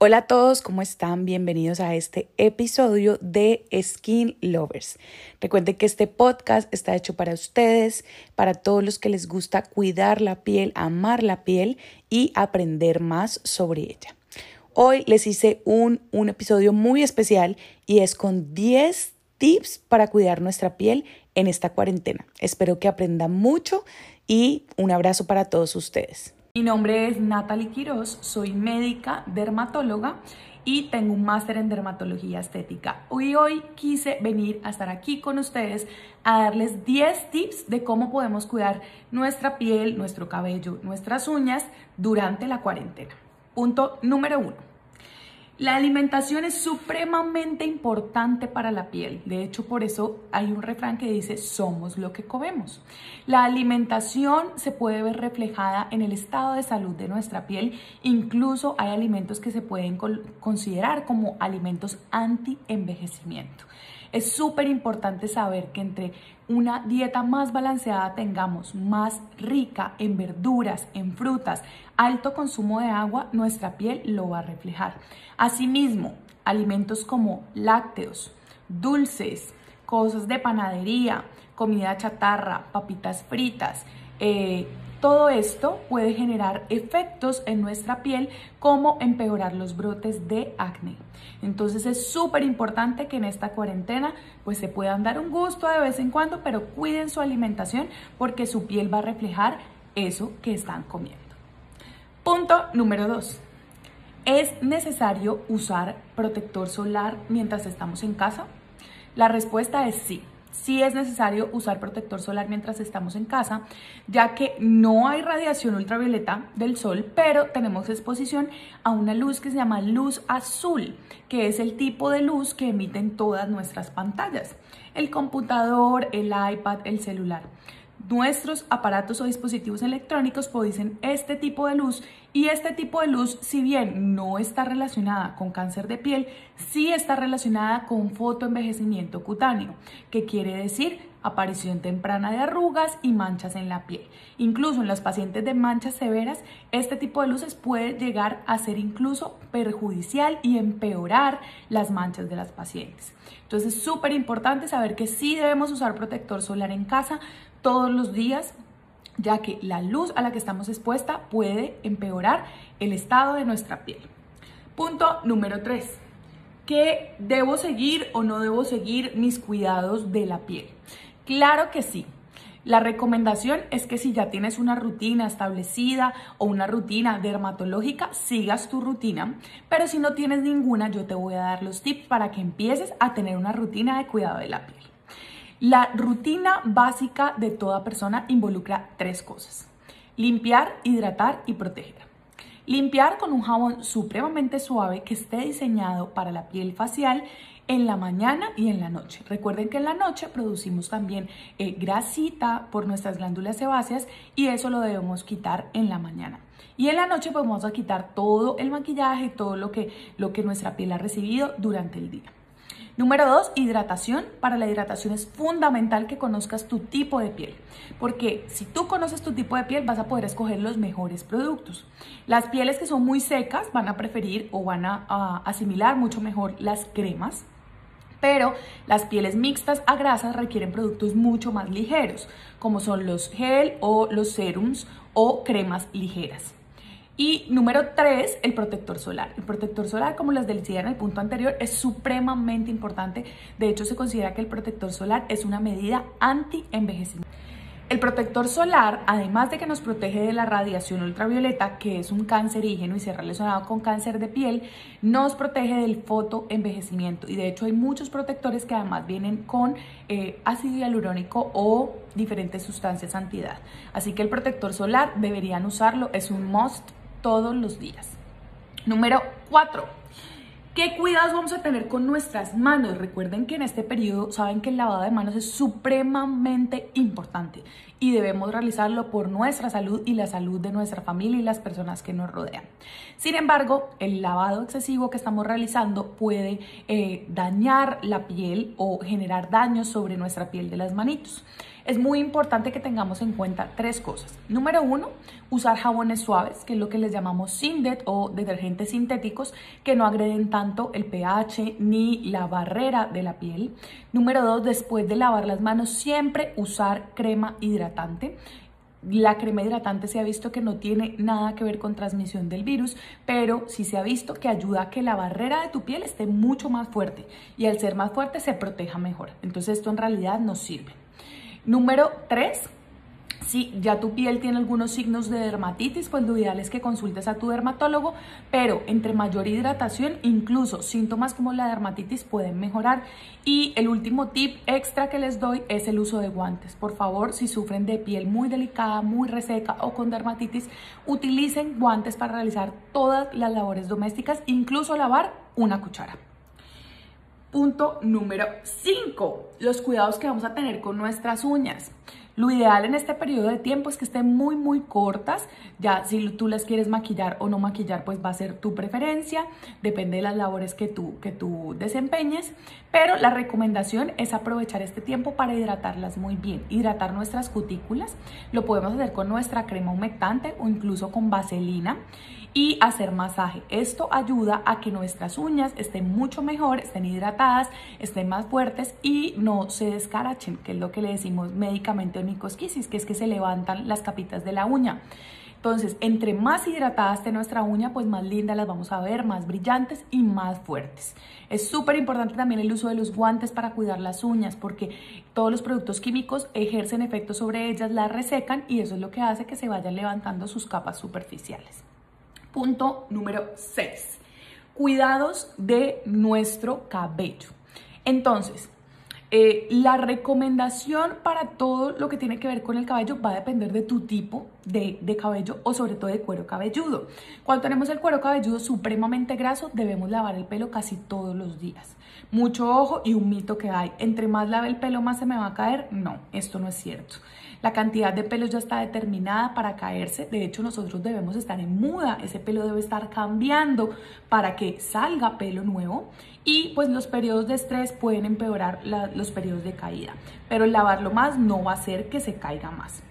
Hola a todos, ¿cómo están? Bienvenidos a este episodio de Skin Lovers. Recuerden que este podcast está hecho para ustedes, para todos los que les gusta cuidar la piel, amar la piel y aprender más sobre ella. Hoy les hice un, un episodio muy especial y es con 10 tips para cuidar nuestra piel en esta cuarentena. Espero que aprendan mucho y un abrazo para todos ustedes. Mi nombre es Natalie Quiroz, soy médica dermatóloga y tengo un máster en dermatología estética. Hoy hoy quise venir a estar aquí con ustedes a darles 10 tips de cómo podemos cuidar nuestra piel, nuestro cabello, nuestras uñas durante la cuarentena. Punto número uno la alimentación es supremamente importante para la piel. De hecho, por eso hay un refrán que dice, somos lo que comemos. La alimentación se puede ver reflejada en el estado de salud de nuestra piel. Incluso hay alimentos que se pueden considerar como alimentos anti-envejecimiento. Es súper importante saber que entre una dieta más balanceada tengamos, más rica en verduras, en frutas, alto consumo de agua, nuestra piel lo va a reflejar. Asimismo, alimentos como lácteos, dulces, cosas de panadería, comida chatarra, papitas fritas, eh, todo esto puede generar efectos en nuestra piel como empeorar los brotes de acné. Entonces es súper importante que en esta cuarentena pues se puedan dar un gusto de vez en cuando, pero cuiden su alimentación porque su piel va a reflejar eso que están comiendo. Punto número 2. ¿Es necesario usar protector solar mientras estamos en casa? La respuesta es sí sí es necesario usar protector solar mientras estamos en casa, ya que no hay radiación ultravioleta del sol, pero tenemos exposición a una luz que se llama luz azul, que es el tipo de luz que emiten todas nuestras pantallas, el computador, el iPad, el celular. Nuestros aparatos o dispositivos electrónicos producen este tipo de luz y este tipo de luz, si bien no está relacionada con cáncer de piel, sí está relacionada con fotoenvejecimiento cutáneo, que quiere decir aparición temprana de arrugas y manchas en la piel. Incluso en los pacientes de manchas severas, este tipo de luces puede llegar a ser incluso perjudicial y empeorar las manchas de las pacientes. Entonces es súper importante saber que sí debemos usar protector solar en casa todos los días ya que la luz a la que estamos expuesta puede empeorar el estado de nuestra piel. Punto número 3. ¿Qué debo seguir o no debo seguir mis cuidados de la piel? Claro que sí. La recomendación es que si ya tienes una rutina establecida o una rutina dermatológica, sigas tu rutina, pero si no tienes ninguna, yo te voy a dar los tips para que empieces a tener una rutina de cuidado de la piel. La rutina básica de toda persona involucra tres cosas. Limpiar, hidratar y proteger. Limpiar con un jabón supremamente suave que esté diseñado para la piel facial en la mañana y en la noche. Recuerden que en la noche producimos también eh, grasita por nuestras glándulas sebáceas y eso lo debemos quitar en la mañana. Y en la noche pues vamos a quitar todo el maquillaje, todo lo que, lo que nuestra piel ha recibido durante el día. Número dos, hidratación. Para la hidratación es fundamental que conozcas tu tipo de piel, porque si tú conoces tu tipo de piel vas a poder escoger los mejores productos. Las pieles que son muy secas van a preferir o van a, asimilar mucho mejor las cremas, pero las pieles mixtas a grasas requieren productos mucho más ligeros, como son los gel o los serums o cremas ligeras. Y número tres, el protector solar. El protector solar, como les decía en el punto anterior, es supremamente importante. De hecho, se considera que el protector solar es una medida anti-envejecimiento. El protector solar, además de que nos protege de la radiación ultravioleta, que es un cancerígeno y se ha relacionado con cáncer de piel, nos protege del fotoenvejecimiento. Y de hecho hay muchos protectores que además vienen con eh, ácido hialurónico o diferentes sustancias antiedad. Así que el protector solar deberían usarlo, es un must todos los días. Número 4. ¿Qué cuidados vamos a tener con nuestras manos? Recuerden que en este periodo saben que el lavado de manos es supremamente importante y debemos realizarlo por nuestra salud y la salud de nuestra familia y las personas que nos rodean. Sin embargo, el lavado excesivo que estamos realizando puede eh, dañar la piel o generar daños sobre nuestra piel de las manitos. es muy importante que tengamos en cuenta tres cosas. Número uno, usar jabones suaves, que es lo que les llamamos Sindet o detergentes sintéticos, que no agreden tanto el pH ni la barrera de la piel. Número dos, después de lavar las manos, siempre usar crema hidratante. La crema hidratante se ha visto que no tiene nada que ver con transmisión del virus, pero sí se ha visto que ayuda a que la barrera de tu piel esté mucho más fuerte y al ser más fuerte se proteja mejor. Entonces esto en realidad nos sirve. Número 3, si ya tu piel tiene algunos signos de dermatitis, pues lo ideal es que consultes a tu dermatólogo, pero entre mayor hidratación, incluso síntomas como la dermatitis pueden mejorar. Y el último tip extra que les doy es el uso de guantes. Por favor, si sufren de piel muy delicada, muy reseca o con dermatitis, utilicen guantes para realizar todas las labores domésticas, incluso lavar una cuchara. Punto número 5, los cuidados que vamos a tener con nuestras uñas. Lo ideal en este periodo de tiempo es que estén muy, muy cortas. Ya si tú las quieres maquillar o no maquillar, pues va a ser tu preferencia. Depende de las labores que tú, que tú desempeñes. Pero la recomendación es aprovechar este tiempo para hidratarlas muy bien. Hidratar nuestras cutículas. Lo podemos hacer con nuestra crema humectante o incluso con vaselina y hacer masaje. Esto ayuda a que nuestras uñas estén mucho mejor, estén hidratadas, estén más fuertes y no se descarachen, que es lo que le decimos médicamente onicosquisis, que es que se levantan las capitas de la uña. Entonces, entre más hidratada esté nuestra uña, pues más linda las vamos a ver, más brillantes y más fuertes. Es súper importante también el uso de los guantes para cuidar las uñas, porque todos los productos químicos ejercen efecto sobre ellas, las resecan y eso es lo que hace que se vayan levantando sus capas superficiales. Punto número 6. Cuidados de nuestro cabello. Entonces, eh, la recomendación para todo lo que tiene que ver con el cabello va a depender de tu tipo de, de, cabello o sobre todo de cuero cabelludo. Cuando tenemos el cuero cabelludo supremamente graso, debemos lavar el pelo casi todos los días. Mucho ojo y un mito que hay, entre más lave el pelo más se me va a caer. No, esto no es cierto. La cantidad de pelos ya está determinada para caerse. De hecho, nosotros debemos estar en muda. Ese pelo debe estar cambiando para que salga pelo nuevo. Y pues los periodos de estrés pueden empeorar los periodos de caída. Pero lavarlo más no va a hacer que se caiga más.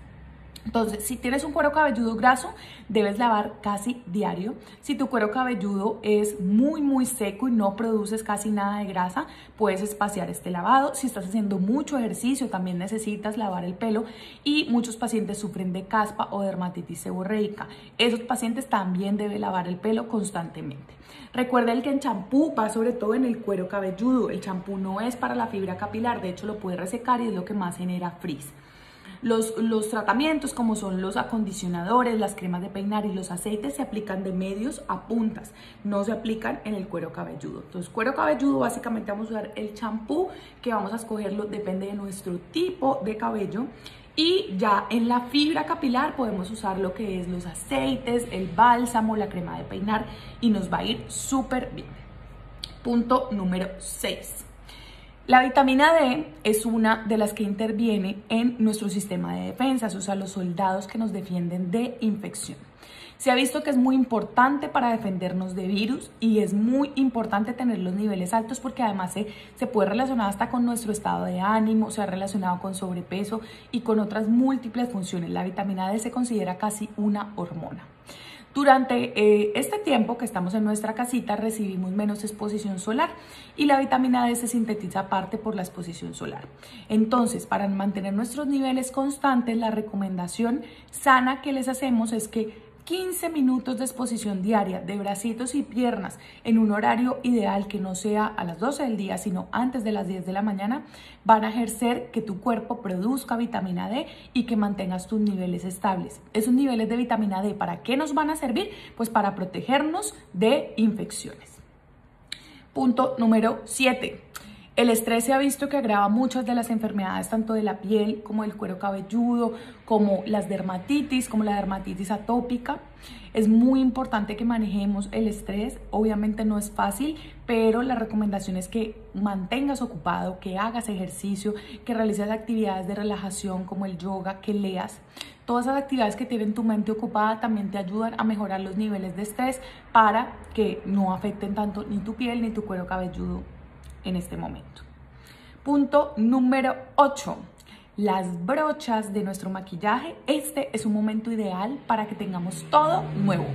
Entonces, si tienes un cuero cabelludo graso, debes lavar casi diario. Si tu cuero cabelludo es muy, muy seco y no produces casi nada de grasa, puedes espaciar este lavado. Si estás haciendo mucho ejercicio, también necesitas lavar el pelo. Y muchos pacientes sufren de caspa o dermatitis seborreica. Esos pacientes también deben lavar el pelo constantemente. Recuerda que el champú va sobre todo en el cuero cabelludo. El champú no es para la fibra capilar, de hecho lo puede resecar y es lo que más genera frizz. Los, tratamientos como son los acondicionadores, las cremas de peinar y los aceites se aplican de medios a puntas, no se aplican en el cuero cabelludo. Entonces, cuero cabelludo básicamente vamos a usar el champú que vamos a escogerlo, depende de nuestro tipo de cabello. Y ya en la fibra capilar podemos usar lo que es los aceites, el bálsamo, la crema de peinar y nos va a ir súper bien. Punto número 6. La vitamina D es una de las que interviene en nuestro sistema de defensas, o sea, los soldados que nos defienden de infección. Se ha visto que es muy importante para defendernos de virus y es muy importante tener los niveles altos porque además se, se puede relacionar hasta con nuestro estado de ánimo, se ha relacionado con sobrepeso y con otras múltiples funciones. La vitamina D se considera casi una hormona. Durante eh, este tiempo que estamos en nuestra casita recibimos menos exposición solar y la vitamina D se sintetiza aparte por la exposición solar. Entonces, para mantener nuestros niveles constantes, la recomendación sana que les hacemos es que 15 minutos de exposición diaria de bracitos y piernas en un horario ideal que no sea a las 12 del día, sino antes de las 10 de la mañana, van a ejercer que tu cuerpo produzca vitamina D y que mantengas tus niveles estables. Esos niveles de vitamina D, ¿para qué nos van a servir? Pues para protegernos de infecciones. Punto número 7. El estrés se ha visto que agrava muchas de las enfermedades, tanto de la piel como del cuero cabelludo, como las dermatitis, como la dermatitis atópica. Es muy importante que manejemos el estrés. Obviamente no es fácil, pero la recomendación es que mantengas ocupado, que hagas ejercicio, que realices actividades de relajación como el yoga, que leas. Todas esas actividades que tienen tu mente ocupada también te ayudan a mejorar los niveles de estrés para que no afecten tanto ni tu piel ni tu cuero cabelludo en este momento. Punto número 8. las brochas de nuestro maquillaje, este es un momento ideal para que tengamos todo nuevo.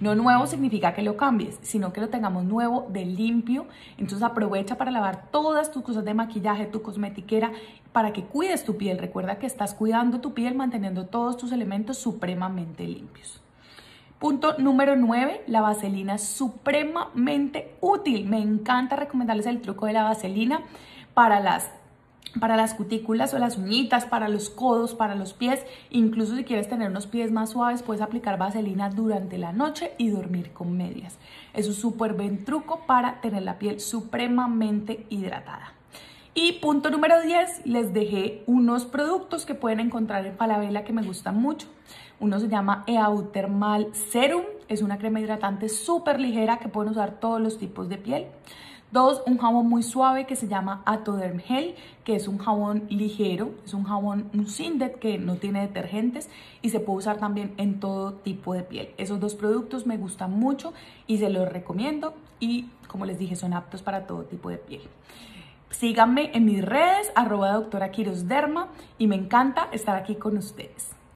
No nuevo significa que lo cambies, sino que lo tengamos nuevo de limpio. Entonces aprovecha para lavar todas tus cosas de maquillaje, tu cosmetiquera, para que cuides tu piel. Recuerda que estás cuidando tu piel manteniendo todos tus elementos supremamente limpios. Punto número 9, la vaselina es supremamente útil. Me encanta recomendarles el truco de la vaselina para las para las cutículas o las uñitas, para los codos, para los pies. Incluso si quieres tener unos pies más suaves, puedes aplicar vaselina durante la noche y dormir con medias. Es un súper buen truco para tener la piel supremamente hidratada. Y punto número 10, les dejé unos productos que pueden encontrar en Falabella que me gustan mucho. Uno se llama Eautermal Serum, es una crema hidratante súper ligera que pueden usar todos los tipos de piel. Dos, un jabón muy suave que se llama Atoderm Gel, que es un jabón ligero, es un jabón, un Sindet que no tiene detergentes y se puede usar también en todo tipo de piel. Esos dos productos me gustan mucho y se los recomiendo y como les dije son aptos para todo tipo de piel. Síganme en mis redes, arroba doctora Derma y me encanta estar aquí con ustedes.